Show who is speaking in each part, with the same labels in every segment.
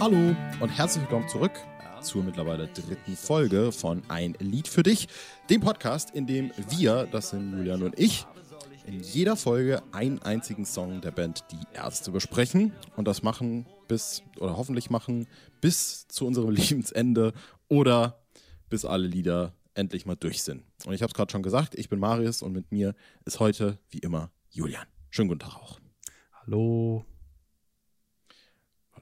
Speaker 1: Hallo und herzlich willkommen zurück zur mittlerweile dritten Folge von Ein Lied für dich, dem Podcast, in dem wir, das sind Julian und ich, in jeder Folge einen einzigen Song der Band Die Ärzte besprechen und das machen bis, oder hoffentlich machen, bis zu unserem Lebensende oder bis alle Lieder endlich mal durch sind. Und ich habe es gerade schon gesagt, ich bin Marius und mit mir ist heute wie immer Julian. Schönen guten Tag auch.
Speaker 2: Hallo.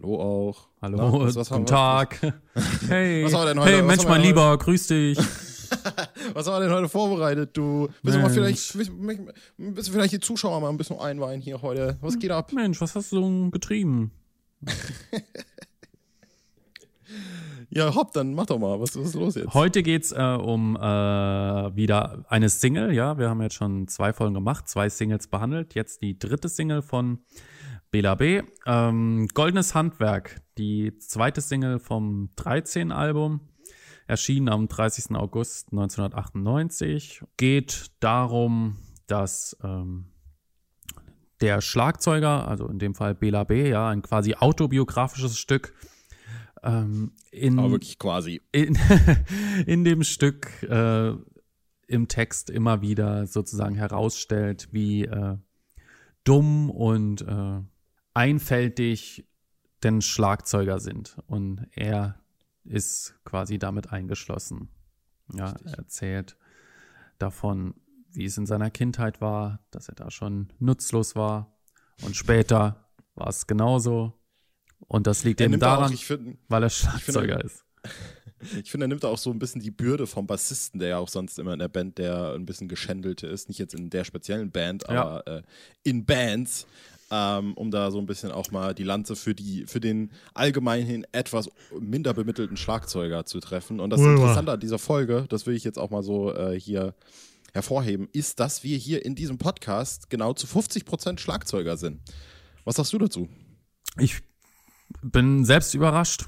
Speaker 1: Hallo auch.
Speaker 2: Hallo,
Speaker 1: Na, was- was
Speaker 2: guten Tag. Hey,
Speaker 1: Was haben wir denn heute-
Speaker 2: hey Mensch, mein Lieber, grüß dich.
Speaker 1: Was haben wir denn heute vorbereitet, du? Willst du mal vielleicht, willst willst du vielleicht die Zuschauer mal ein bisschen einweihen hier heute? Was geht ab?
Speaker 2: Mensch, was hast du so getrieben?
Speaker 1: Ja, hopp, dann mach doch mal. Was, was ist los jetzt?
Speaker 2: Heute geht's äh, um äh, wieder eine Single, ja. Wir haben jetzt schon zwei Folgen gemacht, zwei Singles behandelt. Jetzt die dritte Single von Bela B. Ähm, Goldenes Handwerk, die zweite Single vom 13 Album. Erschienen am 30. August 1998. Geht darum, dass ähm, der Schlagzeuger, also in dem Fall Bela B., ja, ein quasi autobiografisches Stück, ähm, in,
Speaker 1: Aber wirklich quasi.
Speaker 2: in, in dem Stück äh, im Text immer wieder sozusagen herausstellt, wie äh, dumm und äh, einfältig denn Schlagzeuger sind. Und er ist quasi damit eingeschlossen. Ja, er erzählt davon, wie es in seiner Kindheit war, dass er da schon nutzlos war. Und später war es genauso. Und das liegt
Speaker 1: Er
Speaker 2: eben daran,
Speaker 1: auch, ich finde,
Speaker 2: weil er Schlagzeuger ist.
Speaker 1: ich find, er nimmt auch so ein bisschen die Bürde vom Bassisten, der ja auch sonst immer in der Band der ein bisschen geschändelte ist. Nicht jetzt in der speziellen Band,
Speaker 2: Ja.
Speaker 1: aber äh, in Bands. Ähm, um da so ein bisschen auch mal die Lanze für die, für den allgemeinhin etwas minder bemittelten Schlagzeuger zu treffen. Und das Interessante an dieser Folge, das will ich jetzt auch mal so äh, hier hervorheben, ist, dass wir hier in diesem Podcast genau zu 50% Schlagzeuger sind. Was sagst du dazu?
Speaker 2: Ich bin selbst überrascht.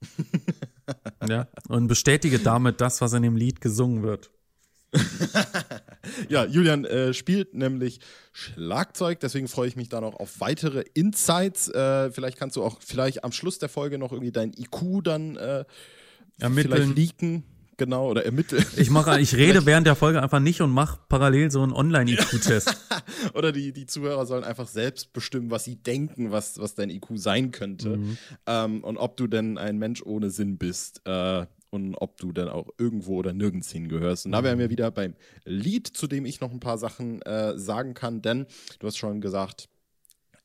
Speaker 2: ja, und bestätige damit das, was in dem Lied gesungen wird.
Speaker 1: Ja, Julian äh, spielt nämlich Schlagzeug, deswegen freue ich mich da noch auf weitere Insights. Äh, vielleicht kannst du auch vielleicht am Schluss der Folge noch irgendwie dein IQ dann äh,
Speaker 2: Ermitteln.
Speaker 1: vielleicht leaken, genau, oder ermitteln.
Speaker 2: Ich mache, ich rede während der Folge einfach nicht und mache parallel so einen Online-IQ-Test.
Speaker 1: oder die, die Zuhörer sollen einfach selbst bestimmen, was sie denken, was, was dein IQ sein könnte. Ähm, und ob du denn ein Mensch ohne Sinn bist. Äh, und ob du dann auch irgendwo oder nirgends hingehörst. Und da wären wir wieder beim Lied, zu dem ich noch ein paar Sachen äh, sagen kann, denn du hast schon gesagt,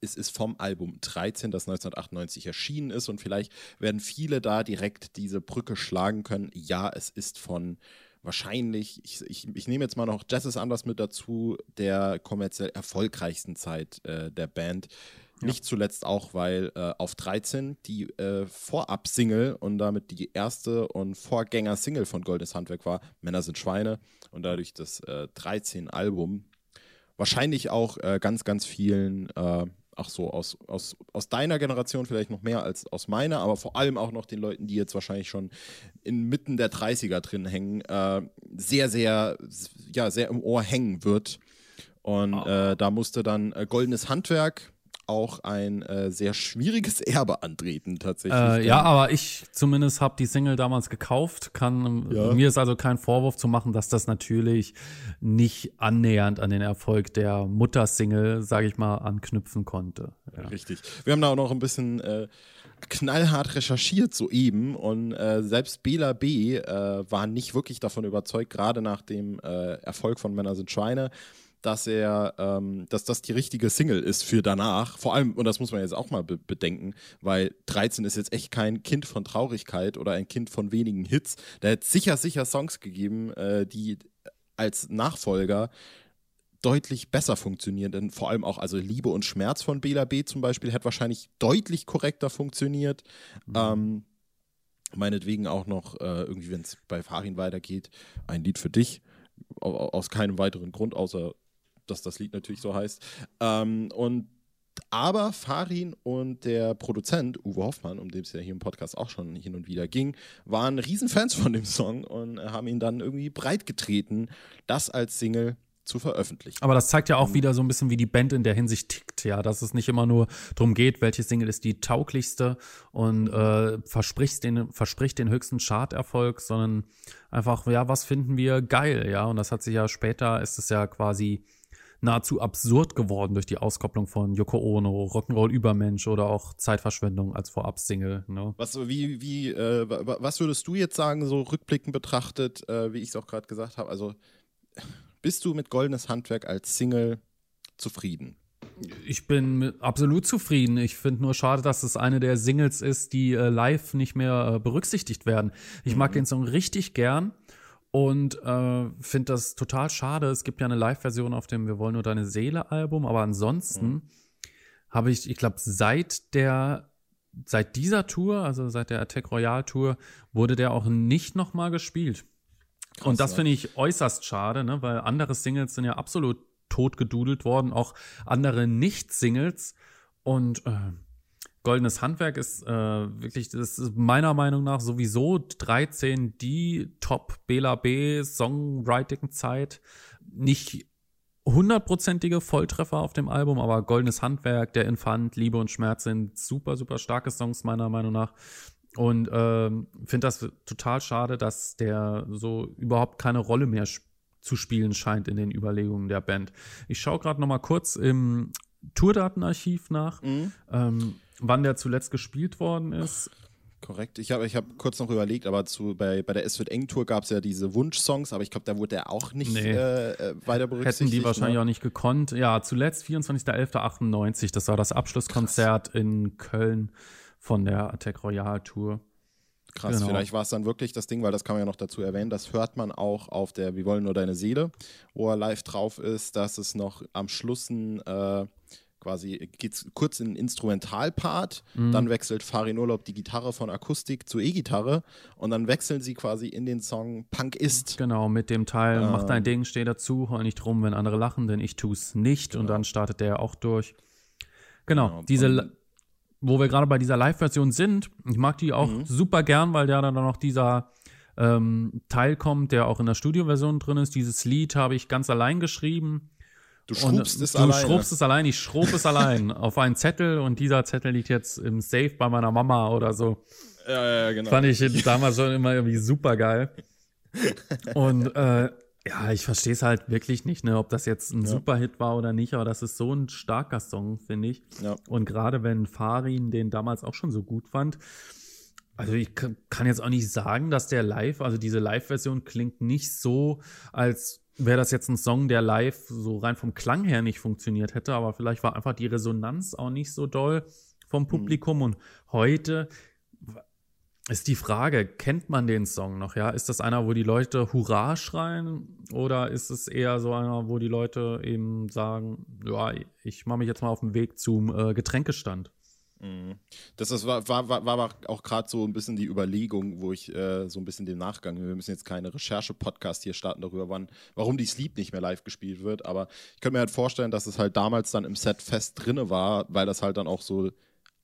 Speaker 1: es ist vom Album 13, das 1998 erschienen ist und vielleicht werden viele da direkt diese Brücke schlagen können. Ja, es ist von wahrscheinlich, ich, ich, ich nehme jetzt mal noch Jazz is Anders mit dazu, der kommerziell erfolgreichsten Zeit äh, der Band. Nicht zuletzt auch, weil äh, auf 13 die äh, Vorab-Single und damit die erste und Vorgänger-Single von Goldenes Handwerk war, Männer sind Schweine. Und dadurch das äh, 13-Album wahrscheinlich auch äh, ganz, ganz vielen, äh, ach so, aus, aus, aus deiner Generation vielleicht noch mehr als aus meiner, aber vor allem auch noch den Leuten, die jetzt wahrscheinlich schon inmitten der 30er drin hängen, äh, sehr, sehr, ja, sehr im Ohr hängen wird. Und äh, da musste dann äh, Goldenes Handwerk auch ein äh, sehr schwieriges Erbe antreten, tatsächlich.
Speaker 2: äh, ja, aber ich zumindest habe die Single damals gekauft. Kann,
Speaker 1: Ja.
Speaker 2: Mir ist also kein Vorwurf zu machen, dass das natürlich nicht annähernd an den Erfolg der Mutter-Single, sage ich mal, anknüpfen konnte. Ja.
Speaker 1: Richtig. Wir haben da auch noch ein bisschen äh, knallhart recherchiert soeben und äh, selbst Bela B. Äh, war nicht wirklich davon überzeugt, gerade nach dem äh, Erfolg von Männer sind Schweine, dass er, ähm, dass das die richtige Single ist für danach. Vor allem, und das muss man jetzt auch mal be bedenken, weil 13 ist jetzt echt kein Kind von Traurigkeit oder ein Kind von wenigen Hits. Da hätte es sicher, sicher Songs gegeben, äh, die als Nachfolger deutlich besser funktionieren, denn vor allem auch, also Liebe und Schmerz von Bela B. zum Beispiel hätte wahrscheinlich deutlich korrekter funktioniert. Ähm, meinetwegen auch noch äh, irgendwie, wenn es bei Farin weitergeht, ein Lied für dich. Au- au- Aus keinem weiteren Grund, außer dass das Lied natürlich so heißt. Ähm, und aber Farin und der Produzent Uwe Hoffmann, um den es ja hier im Podcast auch schon hin und wieder ging, waren Riesenfans von dem Song und haben ihn dann irgendwie breitgetreten, das als Single zu veröffentlichen.
Speaker 2: Aber das zeigt ja auch wieder so ein bisschen, wie die Band in der Hinsicht tickt, ja, dass es nicht immer nur darum geht, welche Single ist die tauglichste und äh, verspricht den, verspricht den höchsten Charterfolg, sondern einfach, ja, was finden wir geil, ja, und das hat sich ja später, ist es ja quasi nahezu absurd geworden durch die Auskopplung von Yoko Ono, Rock'n'Roll Übermensch oder auch Zeitverschwendung als Vorab-Single. Ne?
Speaker 1: Was, wie, wie, äh, was würdest du jetzt sagen, so rückblickend betrachtet, äh, wie ich es auch gerade gesagt habe? Also bist du mit Goldenes Handwerk als Single zufrieden?
Speaker 2: Ich bin absolut zufrieden. Ich finde nur schade, dass es eine der Singles ist, die äh, live nicht mehr äh, berücksichtigt werden. Ich mhm. mag den Song richtig gern und äh, finde das total schade. Es gibt ja eine Live-Version auf dem Wir wollen nur deine Seele-Album, aber ansonsten mhm. habe ich, ich glaube, seit der seit dieser Tour, also seit der Attack Royale Tour, wurde der auch nicht nochmal gespielt. Krass, und das finde ich äußerst schade, ne? weil andere Singles sind ja absolut totgedudelt worden, auch andere Nicht-Singles. Und äh, Goldenes Handwerk ist äh, wirklich, das ist meiner Meinung nach sowieso 13 die Top Bela B Songwriting-Zeit. Nicht hundertprozentige Volltreffer auf dem Album, aber Goldenes Handwerk, Der Infant, Liebe und Schmerz sind super, super starke Songs meiner Meinung nach. Und ähm, finde das total schade, dass der so überhaupt keine Rolle mehr zu spielen scheint in den Überlegungen der Band. Ich schaue gerade noch mal kurz im Tourdatenarchiv nach. Mhm. Ähm, wann der zuletzt gespielt worden ist.
Speaker 1: Korrekt. Ich habe ich hab kurz noch überlegt, aber zu, bei, bei der Es wird eng Tour gab es ja diese Wunschsongs, aber ich glaube, da wurde er auch nicht nee. äh, äh weiter berücksichtigt.
Speaker 2: Hätten die wahrscheinlich ne? auch nicht gekonnt. Ja, zuletzt 24.11.98, das war das Abschlusskonzert Krass. in Köln von der Attack Royale Tour.
Speaker 1: Krass, genau. vielleicht war es dann wirklich das Ding, weil das kann man ja noch dazu erwähnen, das hört man auch auf der Wir wollen nur deine Seele, wo er live drauf ist, dass es noch am Schluss ein äh, quasi geht es kurz in den Instrumentalpart, mhm. dann wechselt Farin Urlaub die Gitarre von Akustik zu E-Gitarre und dann wechseln sie quasi in den Song Punk ist.
Speaker 2: Genau, mit dem Teil ähm, Mach dein Ding, steh dazu, heul nicht rum, wenn andere lachen, denn ich tu's nicht genau. und dann startet der auch durch. Genau, genau. diese, wo wir gerade bei dieser Live-Version sind, ich mag die auch mhm. super gern, weil da dann noch dieser ähm, Teil kommt, der auch in der Studioversion drin ist. Dieses Lied habe ich ganz allein geschrieben
Speaker 1: Du schrubst es
Speaker 2: du
Speaker 1: allein.
Speaker 2: Du schrubst es allein, ich schrub es allein auf einen Zettel und dieser Zettel liegt jetzt im Safe bei meiner Mama oder so.
Speaker 1: Ja, ja, genau.
Speaker 2: Fand ich damals schon immer irgendwie super geil. Und äh, ja, ich verstehe es halt wirklich nicht, ne, ob das jetzt ein ja. Superhit war oder nicht, aber das ist so ein starker Song, finde ich. Ja. Und gerade wenn Farin den damals auch schon so gut fand, also ich kann jetzt auch nicht sagen, dass der Live, also diese Live-Version klingt nicht so, als wäre das jetzt ein Song, der live so rein vom Klang her nicht funktioniert hätte, aber vielleicht war einfach die Resonanz auch nicht so doll vom Publikum. Mhm. Und heute ist die Frage, kennt man den Song noch? Ja, ist das einer, wo die Leute Hurra schreien oder ist es eher so einer, wo die Leute eben sagen, ja, ich mache mich jetzt mal auf den Weg zum äh, Getränkestand?
Speaker 1: Mhm. Das, war, war, war, war auch gerade so ein bisschen die Überlegung, wo ich äh, so ein bisschen den Nachgang, wir müssen jetzt keine Recherche-Podcast hier starten darüber, wann, warum die Sleep nicht mehr live gespielt wird, aber ich könnte mir halt vorstellen, dass es halt damals dann im Set fest drinne war, weil das halt dann auch so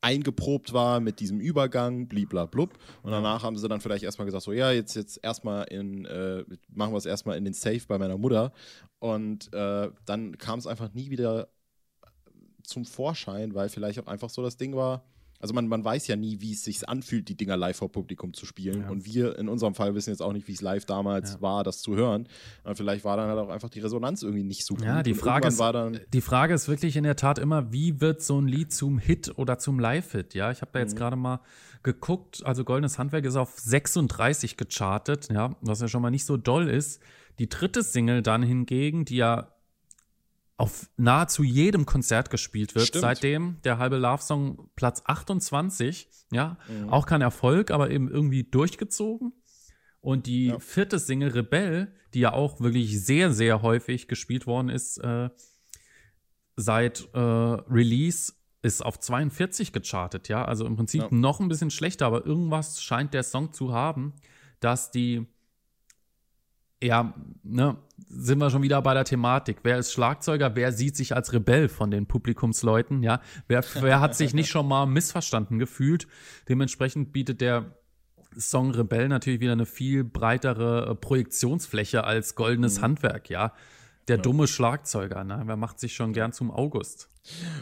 Speaker 1: eingeprobt war mit diesem Übergang, bliblablub. Und danach haben sie dann vielleicht erstmal gesagt, so ja, jetzt, jetzt erstmal in, äh, machen wir es erstmal in den Safe bei meiner Mutter. Und äh, dann kam es einfach nie wieder zum Vorschein, weil vielleicht auch einfach so das Ding war. Also man, man weiß ja nie, wie es sich anfühlt, die Dinger live vor Publikum zu spielen. Ja. Und wir in unserem Fall wissen jetzt auch nicht, wie es live damals ja. war, das zu hören. Und vielleicht war dann halt auch einfach die Resonanz irgendwie nicht so gut.
Speaker 2: Ja, die Frage, ist, die Frage ist wirklich in der Tat immer, wie wird so ein Lied zum Hit oder zum Live-Hit? Ja, ich habe da jetzt mhm. gerade mal geguckt. Also Goldenes Handwerk ist auf 36 gechartet, ja, was ja schon mal nicht so doll ist. Die dritte Single dann hingegen, die ja auf nahezu jedem Konzert gespielt wird. Stimmt. Seitdem der halbe Love Song Platz 28, ja, mhm. auch kein Erfolg, aber eben irgendwie durchgezogen. Und die ja. vierte Single Rebell, die ja auch wirklich sehr, sehr häufig gespielt worden ist, äh, seit äh, Release ist auf 42 gechartet, ja. Also im Prinzip ja. noch ein bisschen schlechter, aber irgendwas scheint der Song zu haben, dass die ja, ne, sind wir schon wieder bei der Thematik. Wer ist Schlagzeuger? Wer sieht sich als Rebell von den Publikumsleuten? Ja, wer, wer hat sich nicht schon mal missverstanden gefühlt? Dementsprechend bietet der Song Rebell natürlich wieder eine viel breitere äh, Projektionsfläche als goldenes mhm. Handwerk, ja. der dumme Schlagzeuger, ne? Wer macht sich schon gern zum August?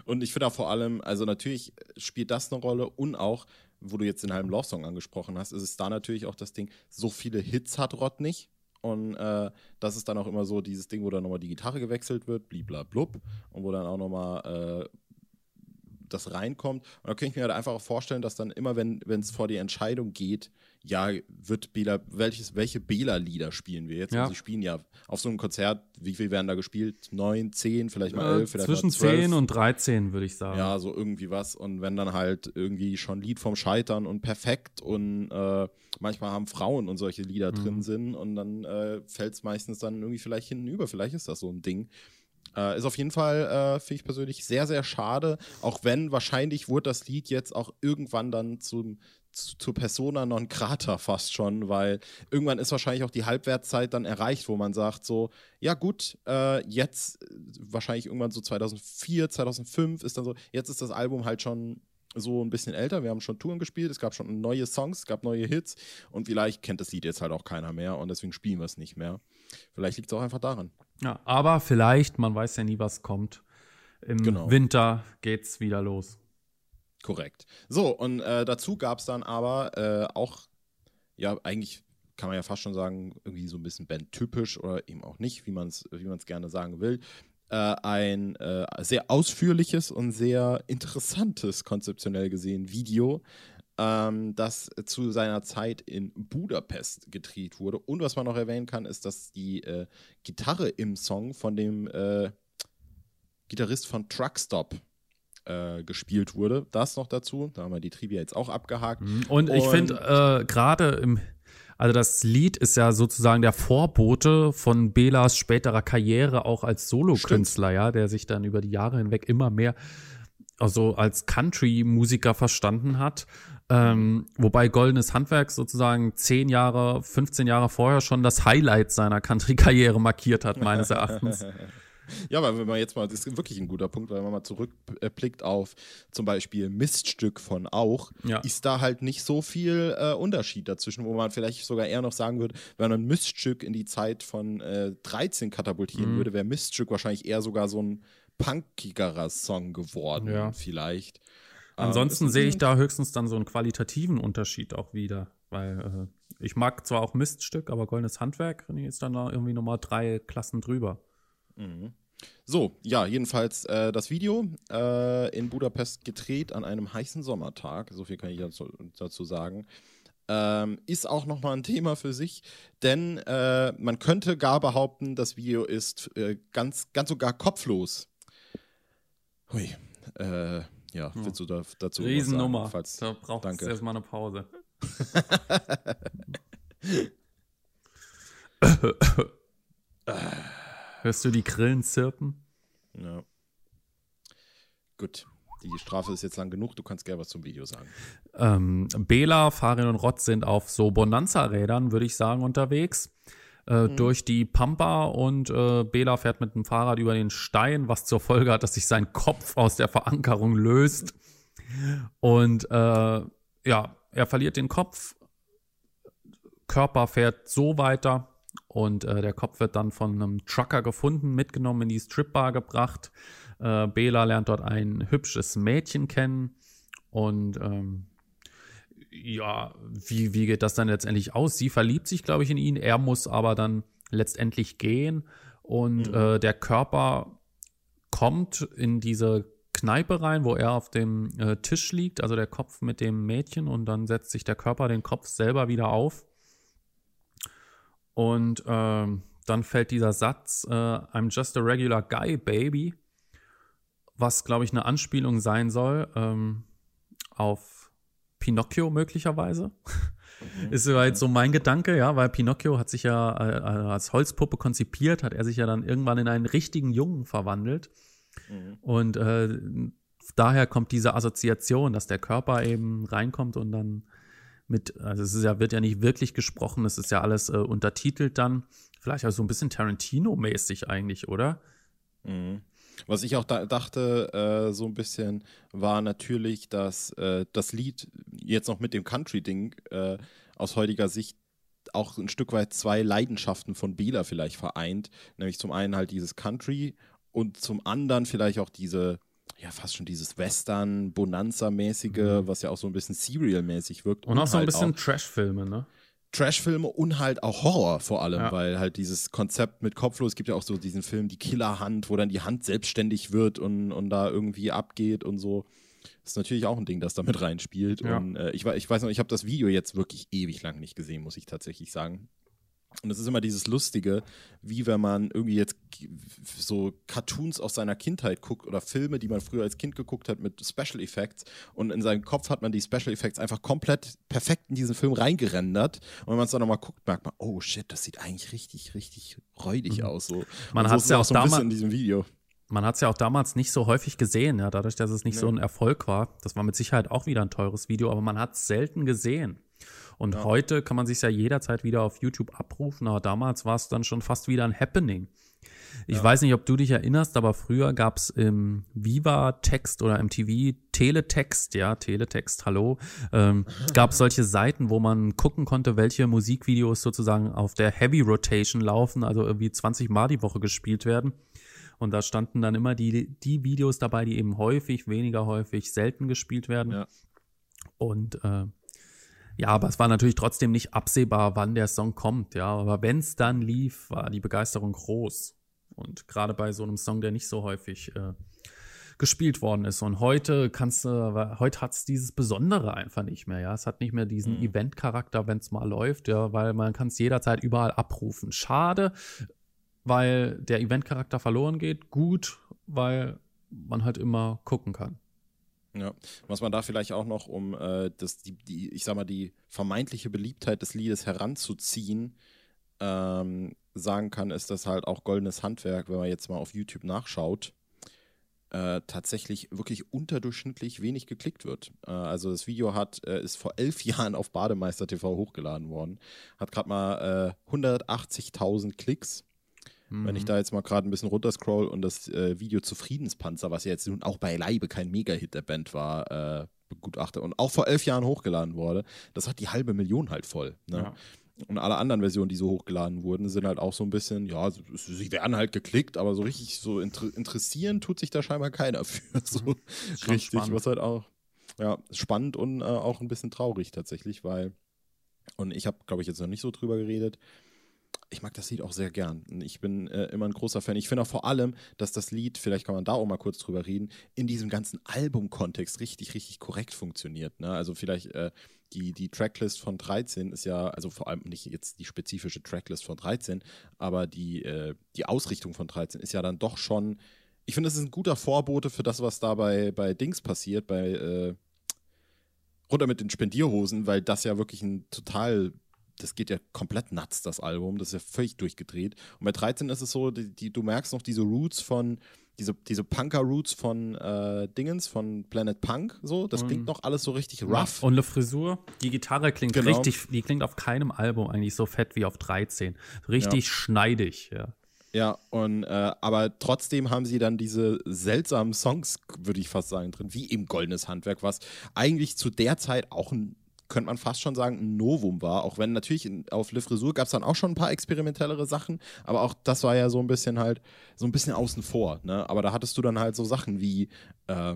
Speaker 1: Und ich finde auch vor allem, also natürlich spielt das eine Rolle und auch, wo du jetzt den halben Love Song angesprochen hast, ist es da natürlich auch das Ding, so viele Hits hat Rod nicht. Und äh, das ist dann auch immer so dieses Ding, wo dann nochmal die Gitarre gewechselt wird, bliblablub, und wo dann auch nochmal äh, das reinkommt. Und da könnte ich mir halt einfach auch vorstellen, dass dann immer, wenn es vor die Entscheidung geht, ja, wird Bela, welches, welche Bela-Lieder spielen wir jetzt? Ja. Und sie spielen ja auf so einem Konzert, wie viel werden da gespielt? Neun, zehn, vielleicht mal elf, vielleicht
Speaker 2: Zwischen zehn und dreizehn, würde ich sagen.
Speaker 1: Ja, so irgendwie was. Und wenn dann halt irgendwie schon Lied vom Scheitern und perfekt und äh, manchmal haben Frauen und solche Lieder mhm. drin sind und dann äh, fällt es meistens dann irgendwie vielleicht hinten über. Vielleicht ist das so ein Ding. Äh, ist auf jeden Fall, äh, finde ich persönlich, sehr, sehr schade. Auch wenn wahrscheinlich wurde das Lied jetzt auch irgendwann dann zum, zur Persona non grata fast schon, weil irgendwann ist wahrscheinlich auch die Halbwertszeit dann erreicht, wo man sagt so, ja gut, äh, jetzt äh, wahrscheinlich irgendwann so 2004, 2005 ist dann so, jetzt ist das Album halt schon so ein bisschen älter, wir haben schon Touren gespielt, es gab schon neue Songs, es gab neue Hits und vielleicht kennt das Lied jetzt halt auch keiner mehr und deswegen spielen wir es nicht mehr. Vielleicht liegt es auch einfach daran.
Speaker 2: Ja, aber vielleicht, man weiß ja nie, was kommt. Im genau. Winter geht's wieder los.
Speaker 1: Korrekt. So, und äh, dazu gab es dann aber äh, auch, ja, eigentlich kann man ja fast schon sagen, irgendwie so ein bisschen bandtypisch oder eben auch nicht, wie man es wie gerne sagen will, äh, ein äh, sehr ausführliches und sehr interessantes, konzeptionell gesehen, Video, ähm, das zu seiner Zeit in Budapest gedreht wurde. Und was man noch erwähnen kann, ist, dass die äh, Gitarre im Song von dem äh, Gitarrist von Truckstop äh, gespielt wurde. Das noch dazu. Da haben wir die Trivia jetzt auch abgehakt.
Speaker 2: Mhm. Und, Und ich finde, äh, gerade im, also das Lied ist ja sozusagen der Vorbote von Belas späterer Karriere auch als Solokünstler, ja, der sich dann über die Jahre hinweg immer mehr also als Country-Musiker verstanden hat. Ähm, wobei Goldenes Handwerk sozusagen zehn Jahre, 15 Jahre vorher schon das Highlight seiner Country-Karriere markiert hat, meines Erachtens.
Speaker 1: Ja, weil wenn man jetzt mal, das ist wirklich ein guter Punkt, weil man mal zurückblickt auf zum Beispiel Miststück von Auch, ja. ist da halt nicht so viel äh, Unterschied dazwischen, wo man vielleicht sogar eher noch sagen würde, wenn man Miststück in die Zeit von äh, 13 katapultieren mhm. würde, wäre Miststück wahrscheinlich eher sogar so ein punkigerer Song geworden, ja. vielleicht.
Speaker 2: Ansonsten ähm, sehe ich da höchstens dann so einen qualitativen Unterschied auch wieder, weil äh, ich mag zwar auch Miststück, aber Goldenes Handwerk ist dann da irgendwie nochmal drei Klassen drüber.
Speaker 1: Mhm. So, ja, jedenfalls äh, das Video äh, in Budapest gedreht an einem heißen Sommertag, so viel kann ich dazu, dazu sagen. Ähm, ist auch nochmal ein Thema für sich, denn äh, man könnte gar behaupten, das Video ist äh, ganz, ganz sogar kopflos. Hui, äh, ja, willst du da, dazu
Speaker 2: Riesennummer. Sagen, falls, da braucht es erstmal eine Pause. Hörst du die Grillen zirpen? Ja.
Speaker 1: Gut. Die Strafe ist jetzt lang genug, du kannst gerne was zum Video sagen.
Speaker 2: Ähm, Bela, Farin und Rott sind auf so Bonanza-Rädern, würde ich sagen, unterwegs. Äh, mhm. Durch die Pampa und äh, Bela fährt mit dem Fahrrad über den Stein, was zur Folge hat, dass sich sein Kopf aus der Verankerung löst. Und äh, ja, er verliert den Kopf. Körper fährt so weiter, und äh, der Kopf wird dann von einem Trucker gefunden, mitgenommen in die Stripbar gebracht. Äh, Bela lernt dort ein hübsches Mädchen kennen. Und ähm, ja, wie, wie geht das dann letztendlich aus? Sie verliebt sich, glaube ich, in ihn. Er muss aber dann letztendlich gehen. Und mhm. äh, der Körper kommt in diese Kneipe rein, wo er auf dem äh, Tisch liegt, also der Kopf mit dem Mädchen. Und dann setzt sich der Körper den Kopf selber wieder auf. Und ähm, dann fällt dieser Satz, äh, I'm just a regular guy, baby, was, glaube ich, eine Anspielung sein soll ähm, auf Pinocchio möglicherweise. Mhm. Ist halt so mein Gedanke, ja, weil Pinocchio hat sich ja äh, äh, als Holzpuppe konzipiert, hat er sich ja dann irgendwann in einen richtigen Jungen verwandelt. Mhm. Und äh, daher kommt diese Assoziation, dass der Körper eben reinkommt und dann mit, also es ist ja, wird ja nicht wirklich gesprochen, es ist ja alles äh, untertitelt dann. Vielleicht auch so ein bisschen Tarantino-mäßig eigentlich, oder?
Speaker 1: Mhm. Was ich auch da dachte, äh, so ein bisschen, war natürlich, dass äh, das Lied jetzt noch mit dem Country-Ding äh, aus heutiger Sicht auch ein Stück weit zwei Leidenschaften von Bela vielleicht vereint. Nämlich zum einen halt dieses Country und zum anderen vielleicht auch diese, ja, fast schon dieses Western, Bonanza-mäßige, mhm. was ja auch so ein bisschen Serial-mäßig wirkt.
Speaker 2: Und, und auch so ein halt bisschen Trash-Filme, ne?
Speaker 1: Trash-Filme und halt auch Horror vor allem, ja. weil halt dieses Konzept mit Kopflos, es gibt ja auch so diesen Film Die Killerhand, wo dann die Hand selbstständig wird und, und da irgendwie abgeht und so. Das ist natürlich auch ein Ding, das da mit reinspielt. Ja. Und äh, ich, ich weiß noch, ich habe das Video jetzt wirklich ewig lang nicht gesehen, muss ich tatsächlich sagen. Und es ist immer dieses Lustige, wie wenn man irgendwie jetzt so Cartoons aus seiner Kindheit guckt oder Filme, die man früher als Kind geguckt hat mit Special Effects und in seinem Kopf hat man die Special Effects einfach komplett perfekt in diesen Film reingerendert und wenn man es dann nochmal guckt, merkt man, oh shit, das sieht eigentlich richtig, richtig räudig mhm. aus. So.
Speaker 2: Man hat es ja auch so ein
Speaker 1: bisschen in diesem Video.
Speaker 2: Man hat es ja auch damals nicht so häufig gesehen, ja, dadurch, dass es nicht nee. so ein Erfolg war. Das war mit Sicherheit auch wieder ein teures Video, aber man hat es selten gesehen. Und ja. heute kann man sich ja jederzeit wieder auf YouTube abrufen, aber damals war es dann schon fast wieder ein Happening. Ich ja. weiß nicht, ob du dich erinnerst, aber früher gab es im Viva-Text oder im TV Teletext, ja, Teletext, hallo, ähm, gab es solche Seiten, wo man gucken konnte, welche Musikvideos sozusagen auf der Heavy Rotation laufen, also irgendwie 20 Mal die Woche gespielt werden. Und da standen dann immer die, die Videos dabei, die eben häufig, weniger häufig, selten gespielt werden. Ja. Und äh, ja, aber es war natürlich trotzdem nicht absehbar, wann der Song kommt, ja. Aber wenn es dann lief, war die Begeisterung groß. Und gerade bei so einem Song, der nicht so häufig äh, gespielt worden ist. Und heute kannst du, heute hat es dieses Besondere einfach nicht mehr, ja. Es hat nicht mehr diesen mhm. Event-Charakter, wenn es mal läuft, ja, weil man kann es jederzeit überall abrufen. Schade, weil der Event-Charakter verloren geht. Gut, weil man halt immer gucken kann.
Speaker 1: Ja, was man da vielleicht auch noch, um äh, das, die, die, ich sag mal, die vermeintliche Beliebtheit des Liedes heranzuziehen, ähm, sagen kann, ist, dass halt auch Goldenes Handwerk, wenn man jetzt mal auf YouTube nachschaut, äh, tatsächlich wirklich unterdurchschnittlich wenig geklickt wird. Äh, also das Video hat, äh, ist vor elf Jahren auf Bademeister TV hochgeladen worden, hat gerade mal 180.000 äh, Klicks Mhm. Wenn ich mhm. da jetzt mal gerade ein bisschen runterscroll und das äh, Video zu Friedenspanzer, was ja jetzt nun auch beileibe kein Mega-Hit der Band war, äh, begutachte und auch vor elf Jahren hochgeladen wurde, das hat die halbe Million halt voll. Ne? Ja. Und alle anderen Versionen, die so hochgeladen wurden, sind halt auch so ein bisschen, ja, sie werden halt geklickt, aber so richtig so inter interessieren tut sich da scheinbar keiner für. So mhm. richtig, spannend. was halt auch, ja, spannend und äh, auch ein bisschen traurig tatsächlich, weil, und ich habe, glaube ich, jetzt noch nicht so drüber geredet, ich mag das Lied auch sehr gern. Ich bin äh, immer ein großer Fan. Ich finde auch vor allem, dass das Lied, vielleicht kann man da auch mal kurz drüber reden, in diesem ganzen Albumkontext richtig, richtig korrekt funktioniert. Ne? Also vielleicht äh, die, die Tracklist von 13 ist ja, also vor allem nicht jetzt die spezifische Tracklist von 13, aber die, äh, die Ausrichtung von 13 ist ja dann doch schon, ich finde, das ist ein guter Vorbote für das, was da bei, bei Dings passiert, bei äh, runter mit den Spendierhosen, weil das ja wirklich ein total das geht ja komplett nuts, das Album. Das ist ja völlig durchgedreht. Und bei 13 ist es so, die, die du merkst noch diese Roots von, diese, diese Punker-Roots von äh, Dingens, von Planet Punk, so. Das mhm. klingt noch alles so richtig rough.
Speaker 2: Und eine Frisur, die Gitarre klingt genau. richtig, die klingt auf keinem Album eigentlich so fett wie auf 13. Richtig ja. schneidig, ja.
Speaker 1: Ja, und äh, aber trotzdem haben sie dann diese seltsamen Songs, würde ich fast sagen, drin, wie eben Goldenes Handwerk, was eigentlich zu der Zeit auch ein könnte man fast schon sagen, ein Novum war. Auch wenn natürlich in, auf Le Frisur gab es dann auch schon ein paar experimentellere Sachen, aber auch das war ja so ein bisschen halt, so ein bisschen außen vor. Ne? Aber da hattest du dann halt so Sachen wie äh,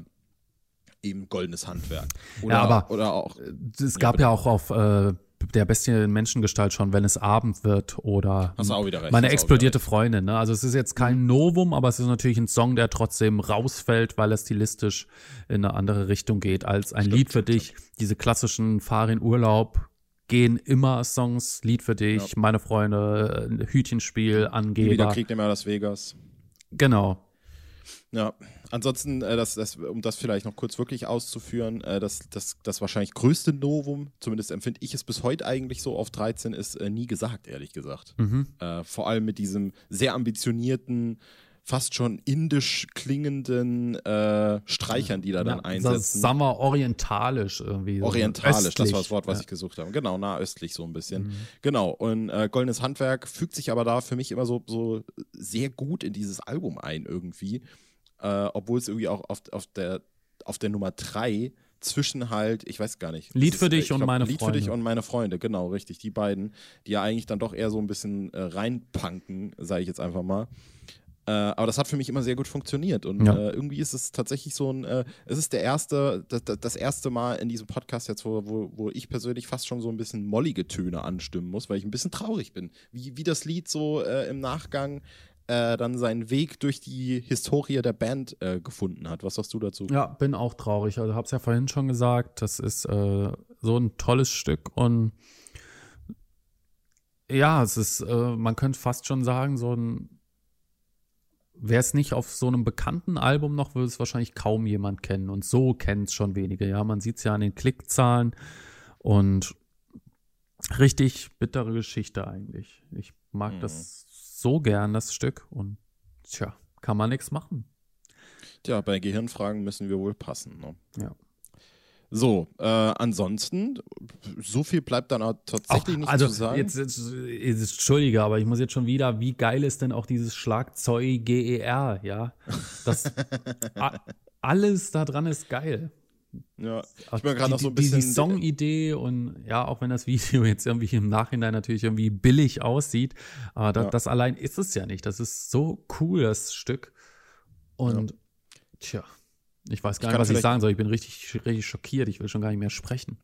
Speaker 1: eben goldenes Handwerk.
Speaker 2: Oder, ja, aber oder auch. Es gab ja, ja auch auf äh, der Bestie in Menschengestalt schon, wenn es Abend wird oder
Speaker 1: Hast auch wieder recht.
Speaker 2: meine explodierte Freundin. Ne? Also es ist jetzt kein. Novum, aber es ist natürlich ein Song, der trotzdem rausfällt, weil er stilistisch in eine andere Richtung geht als ein stimmt, Lied für dich. Stimmt. Diese klassischen Fahr in Urlaub gehen immer Songs, Lied für dich, ja. meine Freunde, Hütchenspiel, Angeber.
Speaker 1: Wieder Krieg in Las Vegas.
Speaker 2: Genau.
Speaker 1: Ja, ansonsten, äh, das, das, um das vielleicht noch kurz wirklich auszuführen, äh, das, das, das wahrscheinlich größte Novum, zumindest empfinde ich es bis heute eigentlich so auf 13, ist äh, nie gesagt, ehrlich gesagt. Mhm. Äh, vor allem mit diesem sehr ambitionierten, fast schon indisch klingenden äh, Streichern, die da ja, dann einsetzen.
Speaker 2: Sagen wir orientalisch irgendwie.
Speaker 1: Orientalisch, östlich. das war das Wort, was ja. ich gesucht habe. Genau, nahöstlich so ein bisschen. Mhm. Genau, und äh, Goldenes Handwerk fügt sich aber da für mich immer so, so sehr gut in dieses Album ein irgendwie äh, obwohl es irgendwie auch auf, auf, der, auf der Nummer 3 zwischen halt, ich weiß gar nicht.
Speaker 2: Lied für ist, dich und glaub, meine
Speaker 1: Lied
Speaker 2: Freunde.
Speaker 1: Lied für dich und meine Freunde, genau, richtig. Die beiden, die ja eigentlich dann doch eher so ein bisschen äh, reinpunken, sage ich jetzt einfach mal. Äh, aber das hat für mich immer sehr gut funktioniert. Und ja. äh, irgendwie ist es tatsächlich so ein, äh, es ist der erste, das, das, erste Mal in diesem Podcast jetzt, wo, wo, wo ich persönlich fast schon so ein bisschen mollige Töne anstimmen muss, weil ich ein bisschen traurig bin. Wie, wie das Lied so äh, im Nachgang äh, dann seinen Weg durch die Historie der Band äh, gefunden hat. Was sagst du dazu?
Speaker 2: Ja, bin auch traurig. Also hab's ja vorhin schon gesagt, das ist so ein tolles Stück und ja, es ist, man könnte fast schon sagen, so ein Wäre es nicht auf so einem bekannten Album noch, würde es wahrscheinlich kaum jemand kennen. Und so kennt es schon wenige. Ja, man sieht es ja an den Klickzahlen. Und richtig bittere Geschichte eigentlich. Ich mag mhm. das so gern, das Stück. Und tja, kann man nichts machen.
Speaker 1: Tja, bei Gehirnfragen müssen wir wohl passen. Ne?
Speaker 2: Ja.
Speaker 1: So, äh, ansonsten, so viel bleibt dann auch tatsächlich auch, nicht
Speaker 2: also
Speaker 1: zu sagen.
Speaker 2: Jetzt, jetzt, jetzt, Entschuldige, aber ich muss jetzt schon wieder, wie geil ist denn auch dieses Schlagzeug GER, ja? Das, a, alles da dran ist geil.
Speaker 1: Ja, ich bin gerade noch so ein bisschen.
Speaker 2: Die, die Songidee und ja, auch wenn das Video jetzt irgendwie im Nachhinein natürlich irgendwie billig aussieht, aber das, ja. das allein ist es ja nicht. Das ist so cool, das Stück. Und ja. tja. Ich weiß gar ich nicht, was ich sagen soll. Ich bin richtig, richtig schockiert. Ich will schon gar nicht mehr sprechen.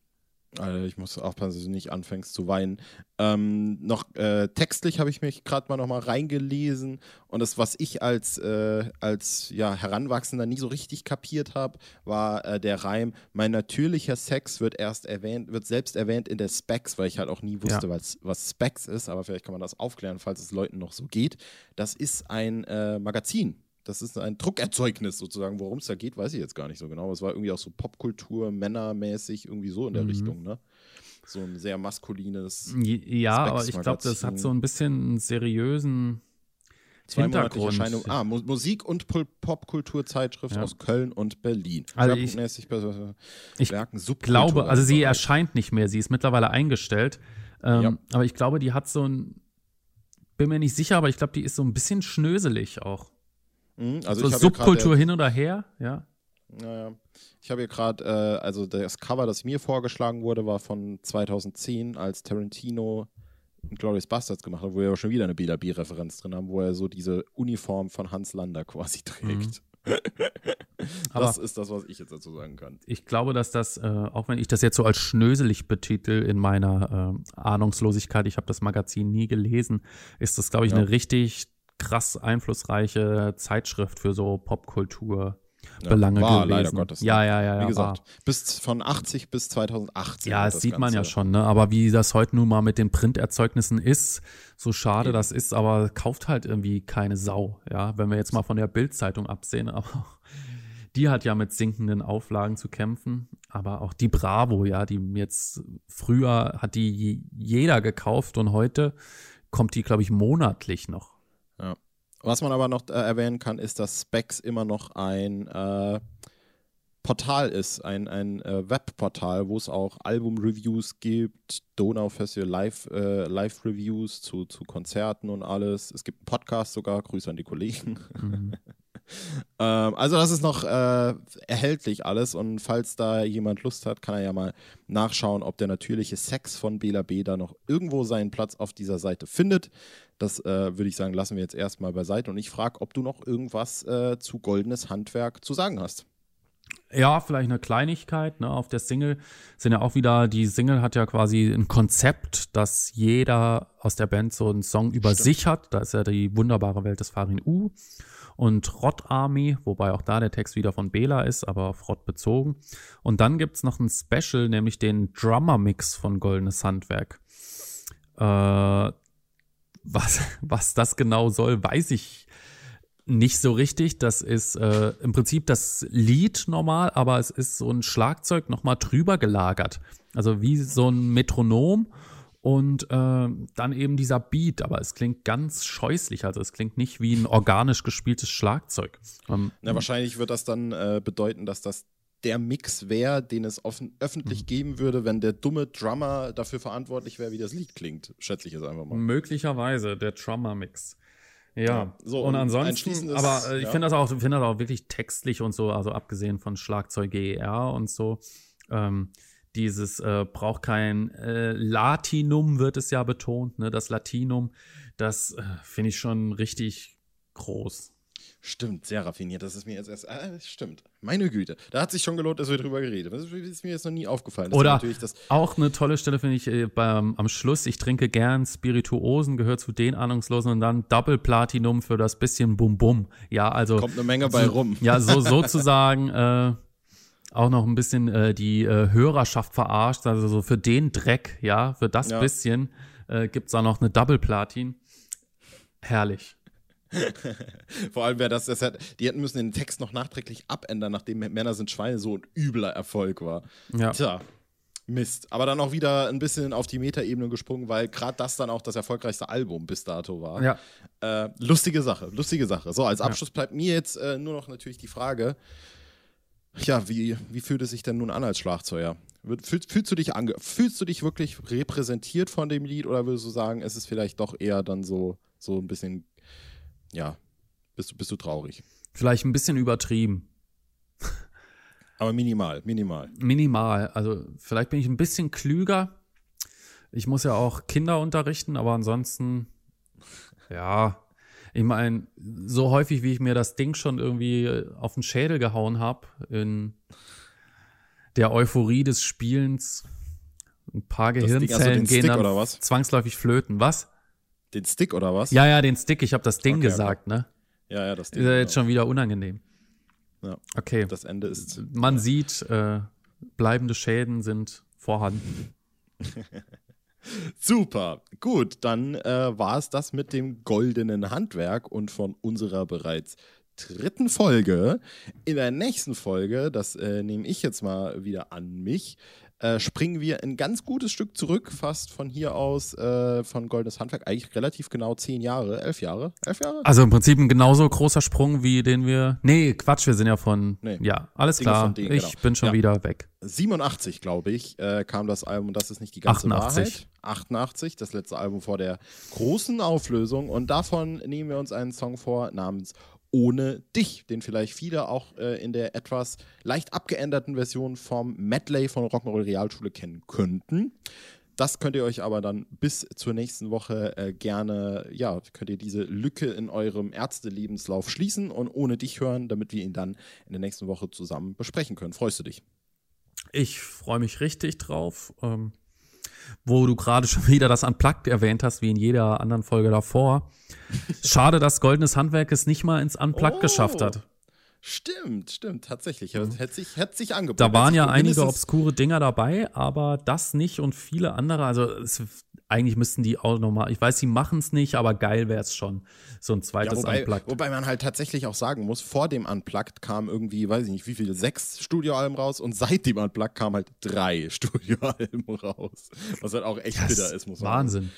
Speaker 1: Also ich muss aufpassen, dass du nicht anfängst zu weinen. Ähm, noch äh, textlich habe ich mich gerade mal noch mal reingelesen und das, was ich als, äh, als ja, Heranwachsender nie so richtig kapiert habe, war äh, der Reim: Mein natürlicher Sex wird erst erwähnt, wird selbst erwähnt in der Specs, weil ich halt auch nie wusste, ja. was, was Specs ist, aber vielleicht kann man das aufklären, falls es Leuten noch so geht. Das ist ein äh, Magazin das ist ein Druckerzeugnis sozusagen. Worum es da geht, weiß ich jetzt gar nicht so genau. Es war irgendwie auch so Popkultur, männermäßig, irgendwie so in der mhm. Richtung, ne? So ein sehr maskulines.
Speaker 2: Ja, aber ich glaube, das hat so ein bisschen einen seriösen Hintergrund.
Speaker 1: Erscheinung. Ah, Mu Musik- und Popkulturzeitschrift ja. aus Köln und Berlin.
Speaker 2: Also ich, ich Werken, glaube, also sie erscheint nicht mehr, sie ist mittlerweile eingestellt. Ähm, ja. Aber ich glaube, die hat so ein, bin mir nicht sicher, aber ich glaube, die ist so ein bisschen schnöselig auch.
Speaker 1: Mhm, also
Speaker 2: so Subkultur hin oder her, ja.
Speaker 1: Naja. Ich habe hier gerade, äh, also das Cover, das mir vorgeschlagen wurde, war von 2010, als Tarantino Glorious Bastards gemacht hat, wo wir aber schon wieder eine BLB-Referenz drin haben, wo er so diese Uniform von Hans Lander quasi trägt. Mhm. das ist das, was ich jetzt dazu sagen kann.
Speaker 2: Ich glaube, dass das, äh, auch wenn ich das jetzt so als schnöselig betitel in meiner äh, Ahnungslosigkeit, ich habe das Magazin nie gelesen, ist das, glaube ich, ja. eine richtig krass einflussreiche Zeitschrift für so Popkultur. Belange ja, war gewesen. leider
Speaker 1: Gottes.
Speaker 2: Ja, ja, ja, ja.
Speaker 1: Wie gesagt, war. bis von 80 bis 2018.
Speaker 2: Ja, das sieht Ganze. man ja schon, ne? Aber wie das heute nun mal mit den Printerzeugnissen ist, so schade Eben. das ist, aber kauft halt irgendwie keine Sau, ja. Wenn wir jetzt mal von der Bildzeitung absehen, aber die hat ja mit sinkenden Auflagen zu kämpfen. Aber auch die Bravo, ja, die jetzt früher hat die jeder gekauft und heute kommt die, glaube ich, monatlich noch
Speaker 1: ja. Was man aber noch äh, erwähnen kann, ist, dass Specs immer noch ein äh, Portal ist, ein, ein äh, Webportal, wo es auch Album-Reviews gibt, Donau Festival Live, äh, Live-Reviews zu, zu Konzerten und alles. Es gibt einen Podcast sogar, Grüße an die Kollegen. Mhm. ähm, also das ist noch äh, erhältlich alles und falls da jemand Lust hat, kann er ja mal nachschauen, ob der natürliche Sex von Bela B da noch irgendwo seinen Platz auf dieser Seite findet. Das äh, würde ich sagen, lassen wir jetzt erstmal beiseite. Und ich frage, ob du noch irgendwas äh, zu Goldenes Handwerk zu sagen hast.
Speaker 2: Ja, vielleicht eine Kleinigkeit. Ne? Auf der Single sind ja auch wieder, die Single hat ja quasi ein Konzept, dass jeder aus der Band so einen Song über Stimmt. sich hat. Da ist ja die wunderbare Welt des Farin U und Rott Army, wobei auch da der Text wieder von Bela ist, aber auf Rott bezogen. Und dann gibt es noch ein Special, nämlich den Drummer Mix von Goldenes Handwerk. Äh, was, was das genau soll, weiß ich nicht so richtig. Das ist äh, im Prinzip das Lied normal, aber es ist so ein Schlagzeug nochmal drüber gelagert. Also wie so ein Metronom und äh, dann eben dieser Beat, aber es klingt ganz scheußlich, also es klingt nicht wie ein organisch gespieltes Schlagzeug.
Speaker 1: Ähm, Na, wahrscheinlich wird das dann äh, bedeuten, dass das der Mix wäre, den es offen, öffentlich mhm. geben würde, wenn der dumme Drummer dafür verantwortlich wäre, wie das Lied klingt. Schätze ich jetzt einfach mal.
Speaker 2: Möglicherweise der Drummer-Mix. Ja, so, und, und ansonsten, aber äh, ich ja. finde das, auch, find das auch wirklich textlich und so, also abgesehen von Schlagzeug GER und so. Ähm, dieses äh, braucht kein äh, Latinum, wird es ja betont, ne? Das Latinum, das äh, finde ich schon richtig groß.
Speaker 1: Stimmt, sehr raffiniert. Das ist mir jetzt erst. Ah, stimmt. Meine Güte. Da hat sich schon gelohnt, dass wir drüber geredet haben. Das ist mir jetzt noch nie aufgefallen. Das
Speaker 2: Oder auch eine tolle Stelle finde ich äh, beim, am Schluss. Ich trinke gern Spirituosen, gehört zu den Ahnungslosen und dann Double Platinum für das bisschen Bum Bum. Ja, also.
Speaker 1: Kommt eine Menge bei rum.
Speaker 2: Ja, so sozusagen. äh, auch noch ein bisschen äh, die äh, Hörerschaft verarscht. Also so für den Dreck, ja, für das ja. bisschen äh, gibt es da noch eine Double Platin. Herrlich.
Speaker 1: Vor allem wäre das, das hat, die hätten müssen den Text noch nachträglich abändern, nachdem Männer sind Schweine so ein übler Erfolg war. Ja. Tja, Mist. Aber dann auch wieder ein bisschen auf die Metaebene gesprungen, weil gerade das dann auch das erfolgreichste Album bis dato war.
Speaker 2: Ja.
Speaker 1: Äh, lustige Sache, lustige Sache. So, als Abschluss ja. bleibt mir jetzt äh, nur noch natürlich die Frage: Ja, wie, wie fühlt es sich denn nun an als Schlagzeuger? Fühlst, fühlst, du dich ange fühlst du dich wirklich repräsentiert von dem Lied oder würdest du sagen, es ist vielleicht doch eher dann so, so ein bisschen ja, bist du, bist du traurig.
Speaker 2: Vielleicht ein bisschen übertrieben.
Speaker 1: Aber minimal, minimal.
Speaker 2: Minimal. Also vielleicht bin ich ein bisschen klüger. Ich muss ja auch Kinder unterrichten, aber ansonsten, ja. Ich meine, so häufig, wie ich mir das Ding schon irgendwie auf den Schädel gehauen habe, in der Euphorie des Spielens, ein paar Gehirnzellen Ding, also gehen dann zwangsläufig flöten. Was?
Speaker 1: Den Stick oder was?
Speaker 2: Ja, ja, den Stick. Ich habe das Ding okay, gesagt, okay. ne?
Speaker 1: Ja, ja, das Ding.
Speaker 2: Ist ja jetzt genau. schon wieder unangenehm.
Speaker 1: Ja. Okay. Das Ende ist.
Speaker 2: Man ja. sieht, äh, bleibende Schäden sind vorhanden.
Speaker 1: Super, gut, dann äh, war es das mit dem goldenen Handwerk und von unserer bereits dritten Folge. In der nächsten Folge, das äh, nehme ich jetzt mal wieder an mich, äh, springen wir ein ganz gutes Stück zurück, fast von hier aus, äh, von Goldenes Handwerk, eigentlich relativ genau zehn Jahre, elf Jahre, elf Jahre?
Speaker 2: Also im Prinzip ein genauso großer Sprung, wie den wir, nee, Quatsch, wir sind ja von, nee. ja, alles Dinge klar, denen, ich genau. bin schon ja. wieder weg.
Speaker 1: 87, glaube ich, äh, kam das Album, das ist nicht die ganze 88. Wahrheit. 88, das letzte Album vor der großen Auflösung und davon nehmen wir uns einen Song vor namens ohne dich, den vielleicht viele auch äh, in der etwas leicht abgeänderten Version vom Medley von Rock'n'Roll Realschule kennen könnten. Das könnt ihr euch aber dann bis zur nächsten Woche äh, gerne, ja, könnt ihr diese Lücke in eurem Ärztelebenslauf schließen und ohne dich hören, damit wir ihn dann in der nächsten Woche zusammen besprechen können. Freust du dich?
Speaker 2: Ich freue mich richtig drauf. Ähm, wo du gerade schon wieder das Unplugged erwähnt hast, wie in jeder anderen Folge davor. Schade, dass Goldenes Handwerk es nicht mal ins Unplugged oh. geschafft hat.
Speaker 1: Stimmt, stimmt, tatsächlich. Mhm. Hätte sich, hätte sich angeboten.
Speaker 2: Da waren ja einige obskure Dinger dabei, aber das nicht und viele andere. Also es eigentlich müssten die auch nochmal, ich weiß, sie machen es nicht, aber geil wäre es schon, so ein zweites ja,
Speaker 1: wobei,
Speaker 2: Unplugged.
Speaker 1: Wobei man halt tatsächlich auch sagen muss, vor dem Unplugged kam irgendwie, weiß ich nicht, wie viele, sechs Studioalben raus und seit dem Unplugged kam halt drei Studioalben raus. Was halt auch echt das bitter ist, muss
Speaker 2: man Wahnsinn. sagen.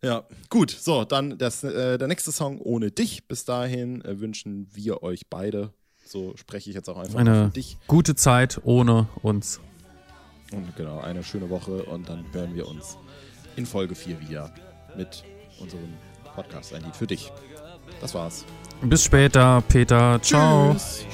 Speaker 1: Ja, gut. So, dann das, äh, der nächste Song ohne dich. Bis dahin äh, wünschen wir euch beide, so spreche ich jetzt auch einfach
Speaker 2: eine dich. Gute Zeit ohne uns.
Speaker 1: Und genau, eine schöne Woche und dann hören wir uns in Folge 4 wieder mit unserem Podcast Ein Lied für dich. Das war's.
Speaker 2: Bis später, Peter. Ciao. Tschüss.